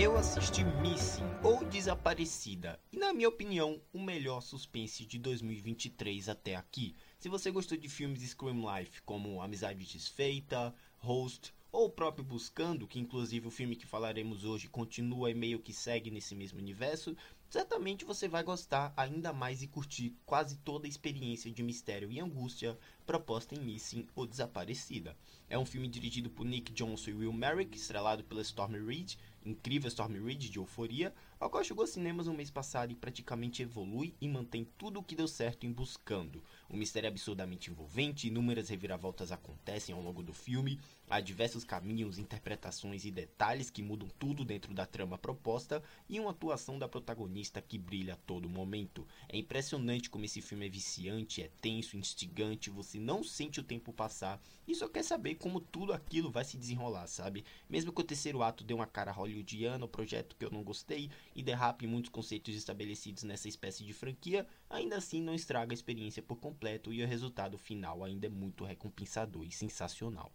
Eu assisti Missing ou Desaparecida e, na minha opinião, o melhor suspense de 2023 até aqui. Se você gostou de filmes Scream Life como Amizade Desfeita, Host ou o próprio Buscando, que inclusive o filme que falaremos hoje continua e meio que segue nesse mesmo universo, certamente você vai gostar ainda mais e curtir quase toda a experiência de mistério e angústia proposta em Missing ou Desaparecida. É um filme dirigido por Nick Johnson e Will Merrick, estrelado pela Storm Reed, incrível Storm Reed de Euforia, ao qual chegou aos cinemas no mês passado e praticamente evolui e mantém tudo o que deu certo em Buscando. Um mistério absurdamente envolvente, inúmeras reviravoltas acontecem ao longo do filme, há diversos caminhos, interpretações e detalhes que mudam tudo dentro da trama proposta e uma atuação da protagonista que brilha a todo momento. É impressionante como esse filme é viciante, é tenso, instigante, você não sente o tempo passar e só quer saber como tudo aquilo vai se desenrolar, sabe? Mesmo que o terceiro ato dê uma cara hollywoodiana, o projeto que eu não gostei e derrape muitos conceitos estabelecidos nessa espécie de franquia, ainda assim não estraga a experiência por completo e o resultado final ainda é muito recompensador e sensacional.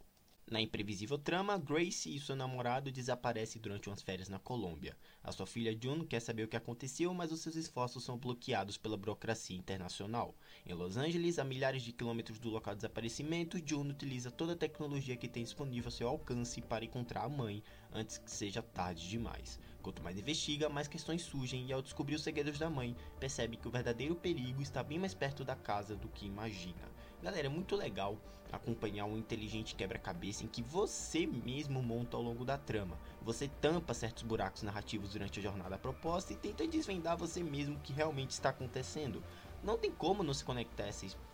Na imprevisível trama, Grace e seu namorado desaparecem durante umas férias na Colômbia. A sua filha June quer saber o que aconteceu, mas os seus esforços são bloqueados pela burocracia internacional. Em Los Angeles, a milhares de quilômetros do local de desaparecimento, June utiliza toda a tecnologia que tem disponível ao seu alcance para encontrar a mãe antes que seja tarde demais. Quanto mais investiga, mais questões surgem e ao descobrir os segredos da mãe, percebe que o verdadeiro perigo está bem mais perto da casa do que imagina. Galera, é muito legal acompanhar um inteligente quebra-cabeça em que você mesmo monta ao longo da trama. Você tampa certos buracos narrativos durante a jornada proposta e tenta desvendar você mesmo o que realmente está acontecendo. Não tem como não se conectar a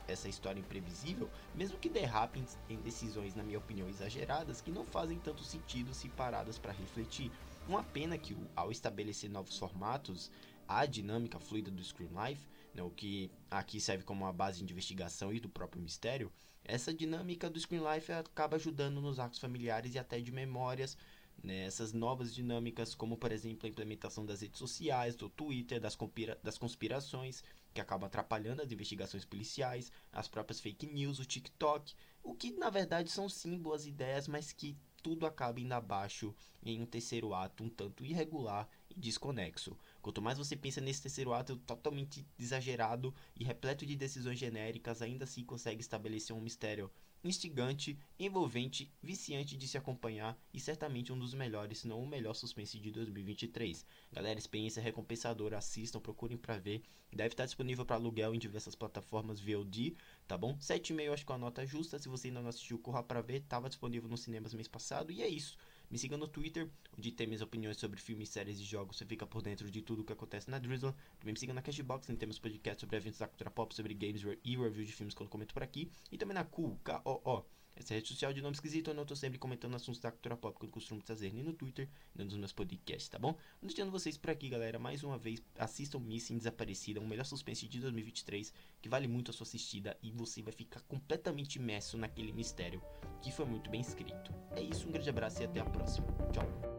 essa, história imprevisível, mesmo que derrapem em decisões, na minha opinião, exageradas, que não fazem tanto sentido se paradas para refletir. Uma pena que, ao estabelecer novos formatos, a dinâmica fluida do Screen Life né, o que aqui serve como uma base de investigação e do próprio mistério, essa dinâmica do Screen Life acaba ajudando nos arcos familiares e até de memórias, né, essas novas dinâmicas, como por exemplo a implementação das redes sociais, do Twitter, das, das conspirações, que acabam atrapalhando as investigações policiais, as próprias fake news, o TikTok, o que na verdade são sim boas ideias, mas que tudo acaba indo abaixo em um terceiro ato um tanto irregular e desconexo. Quanto mais você pensa nesse terceiro ato totalmente exagerado e repleto de decisões genéricas, ainda assim consegue estabelecer um mistério instigante, envolvente, viciante de se acompanhar e certamente um dos melhores, se não o melhor suspense de 2023. Galera, experiência recompensadora, assistam, procurem para ver. Deve estar disponível para aluguel em diversas plataformas VOD, tá bom? 7,5 acho que é a nota justa. Se você ainda não assistiu, corra para ver. Tava disponível nos cinemas mês passado e é isso. Me siga no Twitter, onde tem minhas opiniões sobre filmes, séries e jogos. Você fica por dentro de tudo o que acontece na Drizzle. Também me siga na Cashbox, onde temos podcast sobre eventos da cultura pop, sobre games e review de filmes quando comento por aqui. E também na Cool, K-O-O. Essa rede social de nome esquisito, onde eu tô sempre comentando assuntos da cultura pop que eu costumo trazer nem no Twitter, nem nos meus podcasts, tá bom? Deixando vocês por aqui, galera. Mais uma vez, assistam Missing Desaparecida, o melhor suspense de 2023, que vale muito a sua assistida e você vai ficar completamente imerso naquele mistério que foi muito bem escrito. É isso, um grande abraço e até a próxima. Tchau.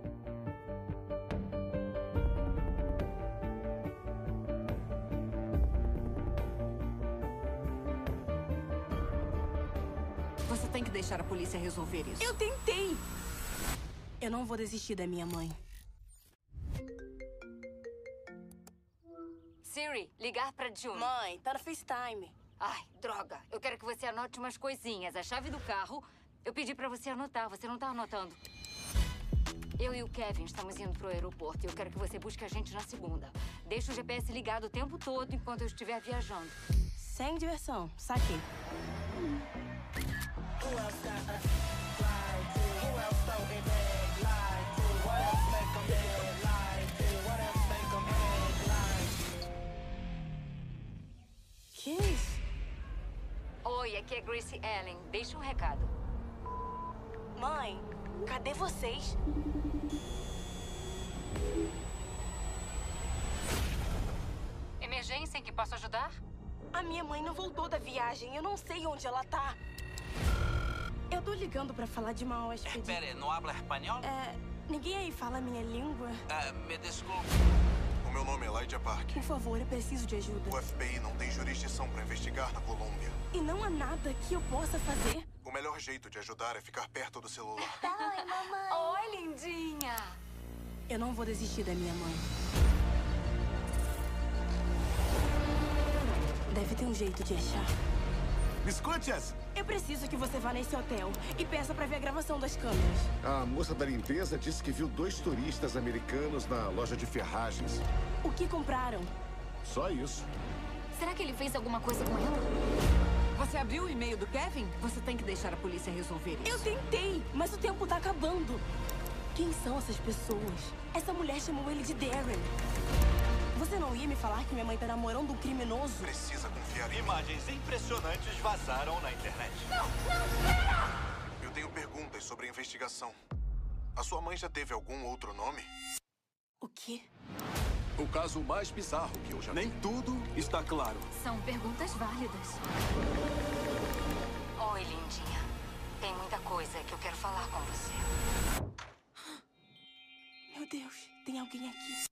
Tem que deixar a polícia resolver isso. Eu tentei! Eu não vou desistir da minha mãe. Siri, ligar pra June. Mãe, tá no FaceTime. Ai, droga. Eu quero que você anote umas coisinhas. A chave do carro. Eu pedi pra você anotar. Você não tá anotando. Eu e o Kevin estamos indo pro aeroporto e eu quero que você busque a gente na segunda. Deixa o GPS ligado o tempo todo enquanto eu estiver viajando. Sem diversão. Saquei. Who else got a? Who else? What else make them? What else make them isso? Oi, aqui é Gracie Ellen. Deixa um recado. Mãe, cadê vocês? Emergência em que posso ajudar? A minha mãe não voltou da viagem. Eu não sei onde ela tá. Eu tô ligando pra falar de uma hóspede. Espere, não habla espanhol? É, ninguém aí fala a minha língua. É, me desculpe. O meu nome é Lydia Park. Por favor, eu preciso de ajuda. O FBI não tem jurisdição pra investigar na Colômbia. E não há nada que eu possa fazer? O melhor jeito de ajudar é ficar perto do celular. Oi, mamãe. Oi, lindinha. Eu não vou desistir da minha mãe. Deve ter um jeito de achar. Escute-as! Eu preciso que você vá nesse hotel e peça pra ver a gravação das câmeras. A moça da limpeza disse que viu dois turistas americanos na loja de ferragens. O que compraram? Só isso. Será que ele fez alguma coisa com ela? Você abriu o e-mail do Kevin? Você tem que deixar a polícia resolver isso. Eu tentei, mas o tempo tá acabando. Quem são essas pessoas? Essa mulher chamou ele de Darren. Você não ia me falar que minha mãe tá namorando um criminoso? Precisa Imagens impressionantes vazaram na internet. Eu tenho perguntas sobre a investigação. A sua mãe já teve algum outro nome? O quê? O caso mais bizarro que eu já Nem tudo está claro. São perguntas válidas. Oi, lindinha. Tem muita coisa que eu quero falar com você. Meu Deus, tem alguém aqui.